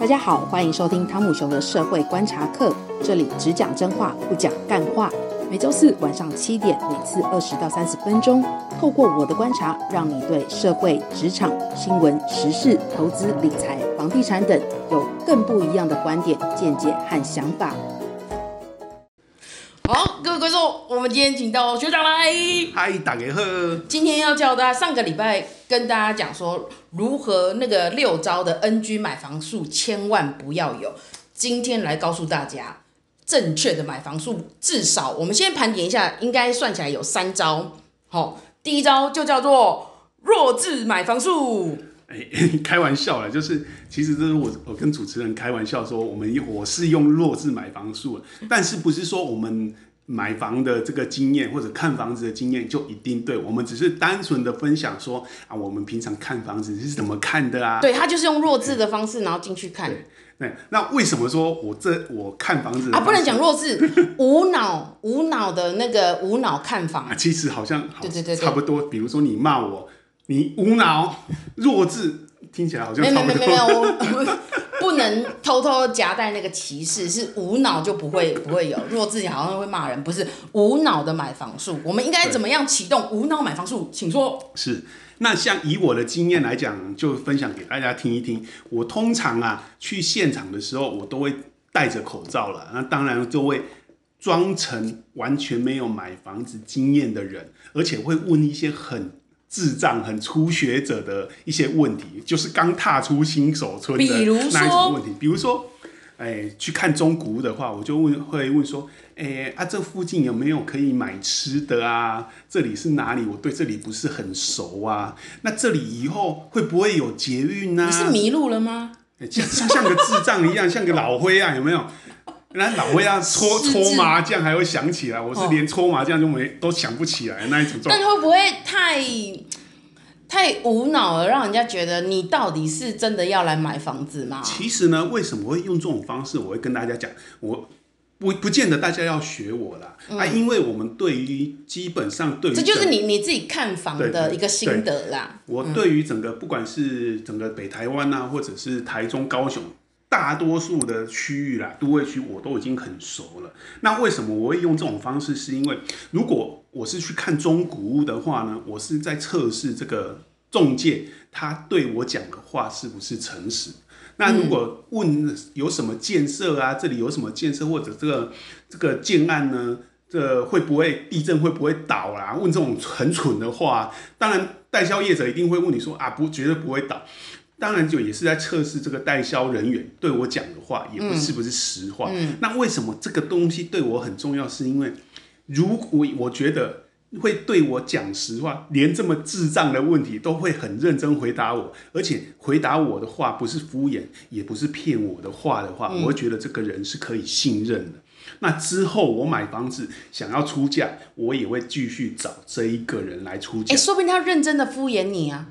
大家好，欢迎收听汤姆熊的社会观察课，这里只讲真话，不讲干话。每周四晚上七点，每次二十到三十分钟，透过我的观察，让你对社会、职场、新闻、时事、投资、理财、房地产等有更不一样的观点、见解和想法。们今天请到学长来。嗨，大家好。今天要教大家，上个礼拜跟大家讲说，如何那个六招的 NG 买房术千万不要有。今天来告诉大家，正确的买房术，至少我们先盘点一下，应该算起来有三招。好，第一招就叫做弱智买房术。哎，开玩笑了，就是其实这是我我跟主持人开玩笑说，我们我是用弱智买房术，但是不是说我们买房的这个经验或者看房子的经验就一定对，我们只是单纯的分享说啊，我们平常看房子是怎么看的啊？对，他就是用弱智的方式，然后进去看。对，对，那为什么说我这我看房子的啊，不能讲弱智，无脑无脑的那个无脑看房，啊，其实好像好对对对，对，差不多。比如说你骂我。你无脑弱智，听起来好像差不多。没有没有没有，我 不能偷偷夹带那个歧视，是无脑就不会不会有弱智，好像会骂人，不是无脑的买房术。我们应该怎么样启动无脑买房术？请说。是，那像以我的经验来讲，就分享给大家听一听。我通常啊去现场的时候，我都会戴着口罩了，那当然就会装成完全没有买房子经验的人，而且会问一些很。智障很初学者的一些问题，就是刚踏出新手村的那一种问题。比如说，哎，去看中古屋的话，我就问会问说，哎啊，这附近有没有可以买吃的啊？这里是哪里？我对这里不是很熟啊。那这里以后会不会有捷运呢？你是迷路了吗？像像像个智障一样，像个老灰啊，有没有？那老会要搓搓麻将还会想起来，我是连搓麻将就没都想不起来那一种状态。但会不会太太无脑了，让人家觉得你到底是真的要来买房子吗？其实呢，为什么会用这种方式？我会跟大家讲，我不不见得大家要学我啦、嗯、啊，因为我们对于基本上对于这就是你你自己看房的一个心得啦。我对于整个不管是整个北台湾啊，或者是台中、高雄。大多数的区域啦，都会区我都已经很熟了。那为什么我会用这种方式？是因为如果我是去看中古屋的话呢，我是在测试这个中介他对我讲的话是不是诚实。那如果问有什么建设啊，这里有什么建设，或者这个这个建案呢，这会不会地震会不会倒啊？问这种很蠢的话，当然代销业者一定会问你说啊，不，绝对不会倒。当然，就也是在测试这个代销人员对我讲的话，也不是不是实话。嗯嗯。那为什么这个东西对我很重要？是因为如果我觉得会对我讲实话，连这么智障的问题都会很认真回答我，而且回答我的话不是敷衍，也不是骗我的话的话，我会觉得这个人是可以信任的。那之后我买房子想要出价，我也会继续找这一个人来出价。欸，说不定他认真的敷衍你啊。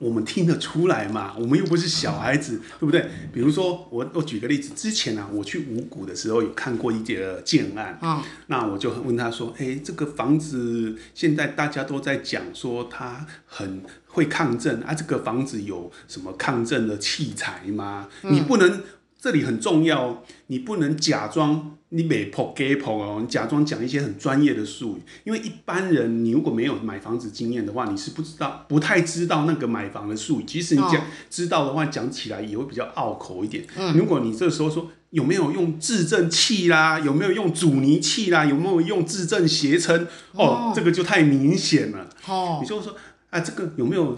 我们听得出来嘛？我们又不是小孩子，对不对？比如说，我我举个例子，之前呢、啊，我去五股的时候有看过一节建案，嗯，那我就问他说：“哎，这个房子现在大家都在讲说它很会抗震啊，这个房子有什么抗震的器材吗？嗯、你不能。”这里很重要哦，你不能假装你没破给破哦，你假装讲一些很专业的术语，因为一般人你如果没有买房子经验的话，你是不知道、不太知道那个买房的术语。即使你讲、哦、知道的话，讲起来也会比较拗口一点。嗯，如果你这时候说有没有用制震器啦，有没有用阻尼器啦，有没有用制震协撑哦，哦，这个就太明显了。哦，你就说啊，这个有没有？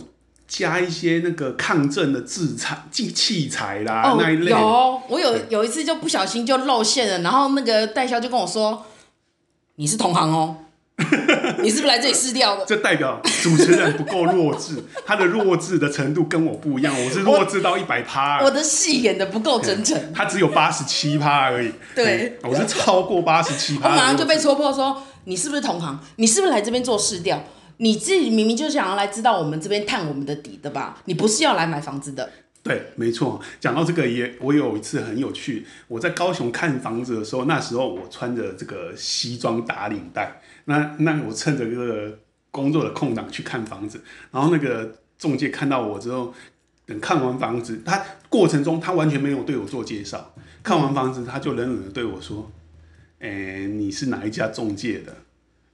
加一些那个抗震的制材、器器材啦，哦、那一类。有，我有有一次就不小心就露馅了，然后那个代销就跟我说：“你是同行哦，你是不是来这里试掉的？”这代表主持人不够弱智，他的弱智的程度跟我不一样，我是弱智到一百趴。我的戏演的不够真诚，他只有八十七趴而已。对，我是超过八十七趴。我马上就被戳破说：“你是不是同行？你是不是来这边做试调？”你自己明明就想要来知道我们这边探我们的底的吧？你不是要来买房子的。对，没错。讲到这个也，我有一次很有趣。我在高雄看房子的时候，那时候我穿着这个西装打领带，那那我趁着这个工作的空档去看房子，然后那个中介看到我之后，等看完房子，他过程中他完全没有对我做介绍，看完房子他就冷冷的对我说：“哎、你是哪一家中介的？”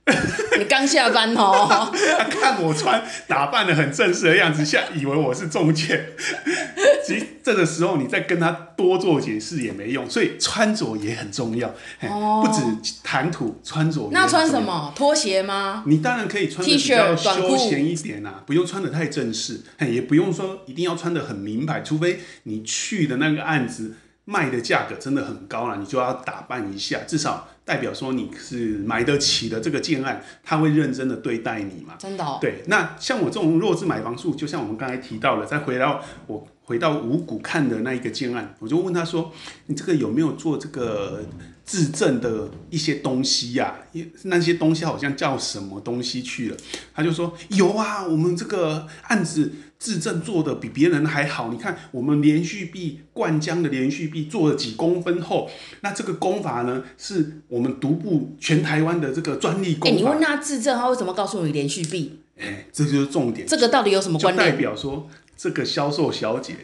你刚下班哦，他 看我穿打扮的很正式的样子，像以为我是中介。其实这个时候你再跟他多做解释也没用，所以穿着也很重要。哦，不止谈吐，穿着。那穿什么？拖鞋吗？你当然可以穿的比较休闲一点啊，不用穿的太正式，也不用说一定要穿的很名牌，除非你去的那个案子。卖的价格真的很高了，你就要打扮一下，至少代表说你是买得起的这个建案，他会认真的对待你嘛。真的哦。对，那像我这种弱智买房术，就像我们刚才提到了，再回到我回到五股看的那一个建案，我就问他说：“你这个有没有做这个？”自证的一些东西呀、啊，那些东西好像叫什么东西去了？他就说有啊，我们这个案子自证做的比别人还好。你看，我们连续壁灌浆的连续壁做了几公分厚，那这个工法呢，是我们独步全台湾的这个专利工法。你问他自证，他为什么告诉你连续壁？哎、欸，这就是重点。这个到底有什么关联？代表说这个销售小姐。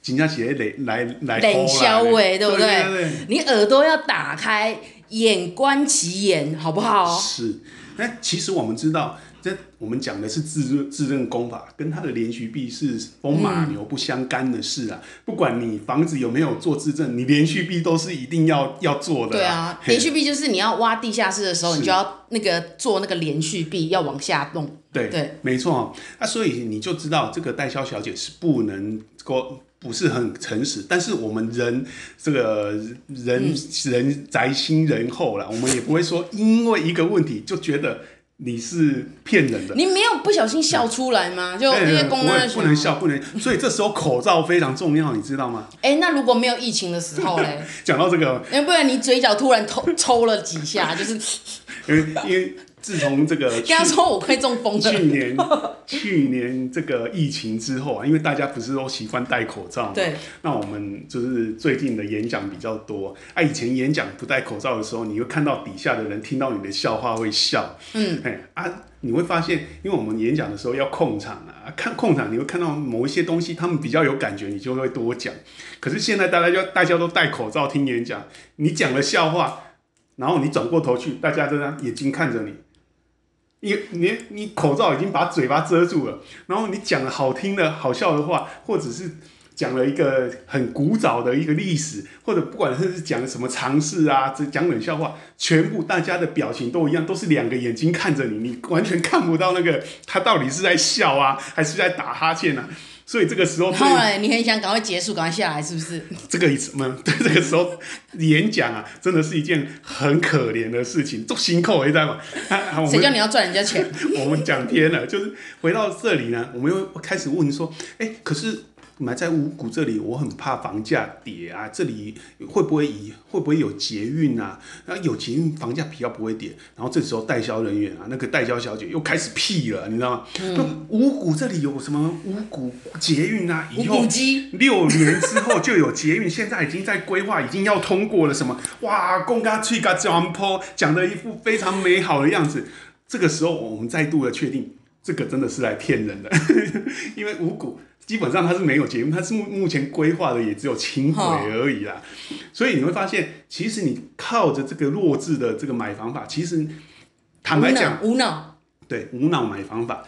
紧张起来来来冷销哎，对不对？对对对，你耳朵要打开，眼观其言，好不好？是。那其实我们知道，这我们讲的是自认自认功法，跟它的连续壁是风马牛不相干的事啊。嗯、不管你房子有没有做自证，你连续壁都是一定要要做的、啊。对啊，连续壁就是你要挖地下室的时候，你就要那个做那个连续壁，要往下弄。对对，没错。那所以你就知道，这个代销小姐是不能够。不是很诚实，但是我们人这个人、嗯、人宅心仁厚啦，我们也不会说因为一个问题就觉得你是骗人的。你没有不小心笑出来吗？嗯、就那些公安不能笑，不能。所以这时候口罩非常重要，你知道吗？哎、欸，那如果没有疫情的时候嘞？讲到这个，要不然你嘴角突然抽抽了几下，就是因为 因为。自从这个，跟他说我快中风了。去年去年这个疫情之后啊，因为大家不是都习惯戴口罩嘛，对。那我们就是最近的演讲比较多啊。以前演讲不戴口罩的时候，你会看到底下的人听到你的笑话会笑，嗯，哎啊，你会发现，因为我们演讲的时候要控场啊，看控场，你会看到某一些东西，他们比较有感觉，你就会多讲。可是现在大家就大家都戴口罩听演讲，你讲了笑话，然后你转过头去，大家都这样眼睛看着你。你你你口罩已经把嘴巴遮住了，然后你讲了好听的好笑的话，或者是讲了一个很古早的一个历史，或者不管是讲什么常识啊，讲冷笑话，全部大家的表情都一样，都是两个眼睛看着你，你完全看不到那个他到底是在笑啊，还是在打哈欠呢。所以这个时候，后来你很想赶快结束，赶快下来，是不是？这个意思吗？对，这个时候演讲啊，真的是一件很可怜的事情，做辛苦，你知道吗？谁叫你要赚人家钱？我们讲偏了，就是回到这里呢，我们又开始问说，哎，可是。买在五股这里，我很怕房价跌啊。这里会不会以会不会有捷运啊？然后有捷运，房价比较不会跌。然后这时候代销人员啊，那个代销小姐又开始屁了，你知道吗？嗯、五股这里有什么五股捷运啊？以后 六年之后就有捷运，现在已经在规划，已经要通过了。什么？哇，公家吹个江坡，讲的一副非常美好的样子。这个时候，我们再度的确定，这个真的是来骗人的，因为五股。基本上它是没有节目，它是目目前规划的也只有轻轨而已啦。所以你会发现，其实你靠着这个弱智的这个买房法，其实坦白讲，无脑，对，无脑买房法，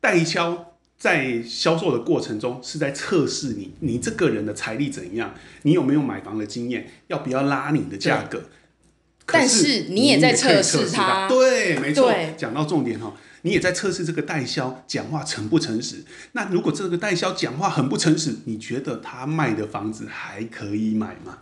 代销在销售的过程中是在测试你，你这个人的财力怎样，你有没有买房的经验，要不要拉你的价格？但是你也在测试他，对，没错，讲到重点哈。你也在测试这个代销讲话诚不诚实？那如果这个代销讲话很不诚实，你觉得他卖的房子还可以买吗？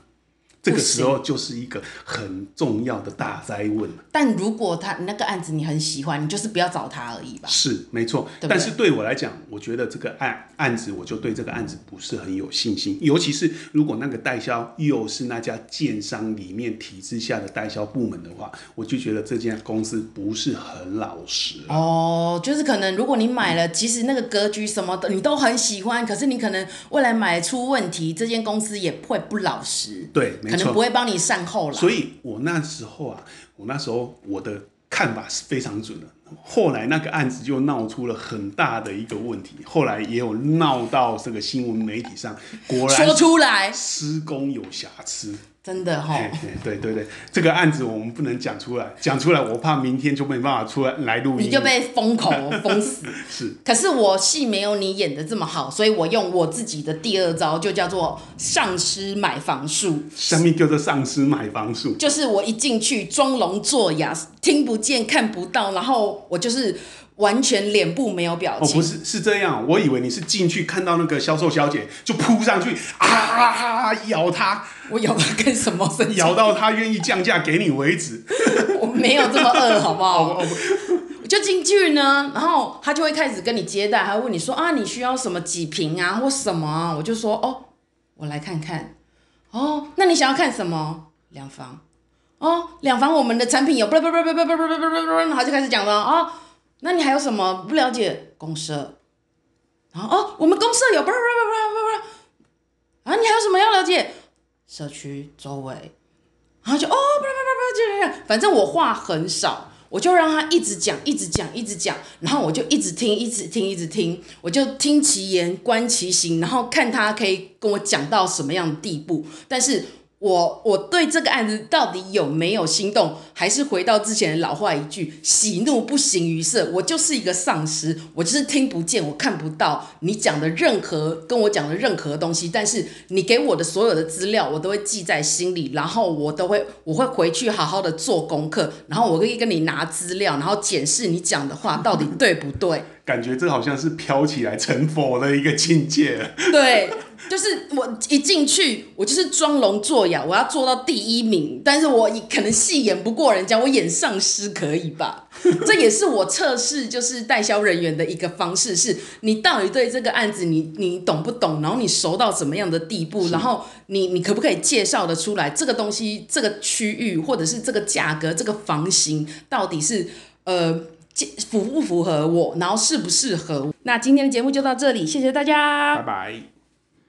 这个时候就是一个很重要的大灾问。但如果他那个案子你很喜欢，你就是不要找他而已吧。是没错，对对，但是对我来讲，我觉得这个案案子，我就对这个案子不是很有信心。尤其是如果那个代销又是那家建商里面体制下的代销部门的话，我就觉得这间公司不是很老实。哦，就是可能如果你买了，其实那个格局什么的你都很喜欢，可是你可能未来买出问题，这间公司也会不老实。对。可能不会帮你善后了，所以我那时候啊，我那时候我的看法是非常准的。后来那个案子就闹出了很大的一个问题，后来也有闹到这个新闻媒体上，果然说出来施工有瑕疵。真的哈、哦，对对对，这个案子我们不能讲出来，讲出来我怕明天就没办法出来来录音，你就被封口封死。是，可是我戏没有你演的这么好，所以我用我自己的第二招，就叫做丧尸买房术。什么叫做丧尸买房术？就是我一进去装聋作哑，听不见看不到，然后我就是。完全脸部没有表情。哦，不是，是这样。我以为你是进去看到那个销售小姐就扑上去啊，咬她。我咬她干什么？咬到她愿意降价给你为止。我没有这么饿，好不好？我就进去呢，然后他就会开始跟你接待，还会问你说啊，你需要什么几瓶啊，或什么啊？我就说哦，我来看看。哦，那你想要看什么？两房。哦，两房我们的产品有，不不不不不不不不不不，然后就开始讲了啊。那你还有什么不了解公设？然后哦，我们公设有，不不不不不不，啊，你还有什么要了解？社区周围，然后就哦，不不不不不，反正我话很少，我就让他一直讲，一直讲，一直讲，然后我就一直听，一直听，一直听，我就听其言，观其行，然后看他可以跟我讲到什么样的地步，但是。我我对这个案子到底有没有心动，还是回到之前的老话一句：喜怒不形于色。我就是一个丧尸，我就是听不见，我看不到你讲的任何跟我讲的任何东西。但是你给我的所有的资料，我都会记在心里，然后我都会我会回去好好的做功课，然后我可以跟你拿资料，然后检视你讲的话到底对不对。感觉这好像是飘起来成佛的一个境界。对。就是我一进去，我就是装聋作哑，我要做到第一名。但是我可能戏演不过人家，我演丧尸可以吧？这也是我测试就是代销人员的一个方式，是你到底对这个案子你你懂不懂？然后你熟到什么样的地步？然后你你可不可以介绍的出来这个东西、这个区域或者是这个价格、这个房型到底是呃符不符合我？然后适不适合？那今天的节目就到这里，谢谢大家，拜拜。